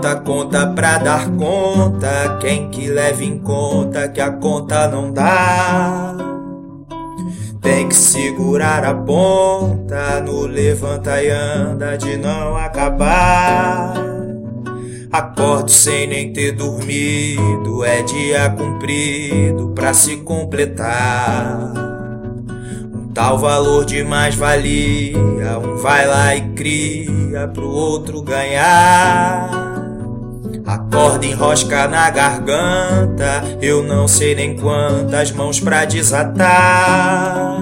Tanta conta pra dar conta, quem que leva em conta que a conta não dá? Tem que segurar a ponta no levanta e anda de não acabar. Acordo sem nem ter dormido, é dia cumprido pra se completar. Um tal valor de mais-valia, um vai lá e cria pro outro ganhar. Acorda enrosca na garganta, eu não sei nem quantas mãos pra desatar.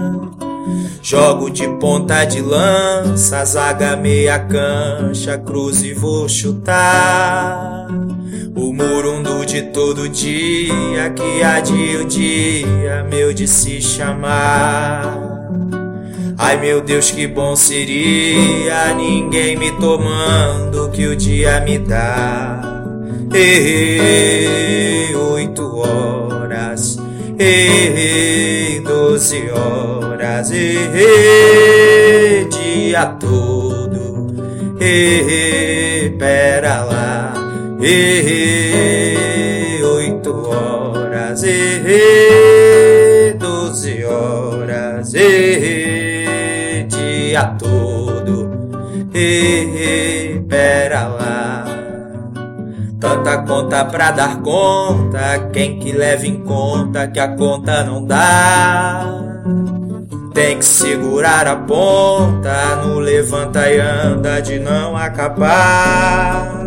Jogo de ponta de lança, zaga meia cancha, cruz e vou chutar. O murundo de todo dia, que adia o dia, meu de se chamar. Ai meu Deus, que bom seria ninguém me tomando que o dia me dá. Errei oito horas, errei doze horas, errei dia todo, errei, pera lá, errei oito horas, errei doze horas, errei dia todo, errei, pera lá. Tanta conta pra dar conta, quem que leva em conta que a conta não dá? Tem que segurar a ponta no levanta e anda de não acabar.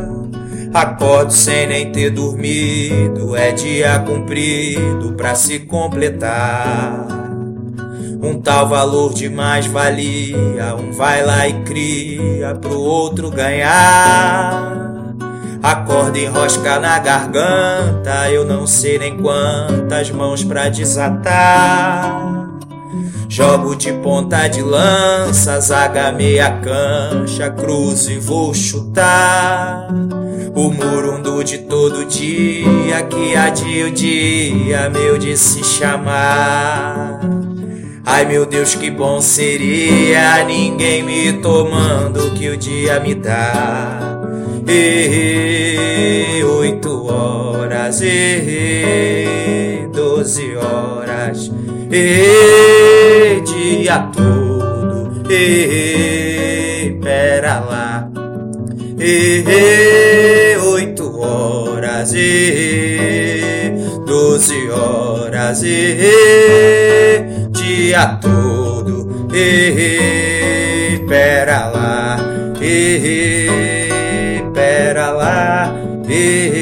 Acordo sem nem ter dormido, é dia cumprido pra se completar. Um tal valor de mais-valia, um vai lá e cria pro outro ganhar. Acorda enrosca na garganta, eu não sei nem quantas mãos pra desatar. Jogo de ponta de lança, zaga meia cancha, cruz e vou chutar. O murundo de todo dia, que adia o dia, meu de se chamar. Ai meu Deus, que bom seria ninguém me tomando que o dia me dá. Errei oito horas, errei doze horas, errei dia todo, errei, pera lá, errei oito horas, errei doze horas, errei dia todo, errei pera lá, e pera lá, pera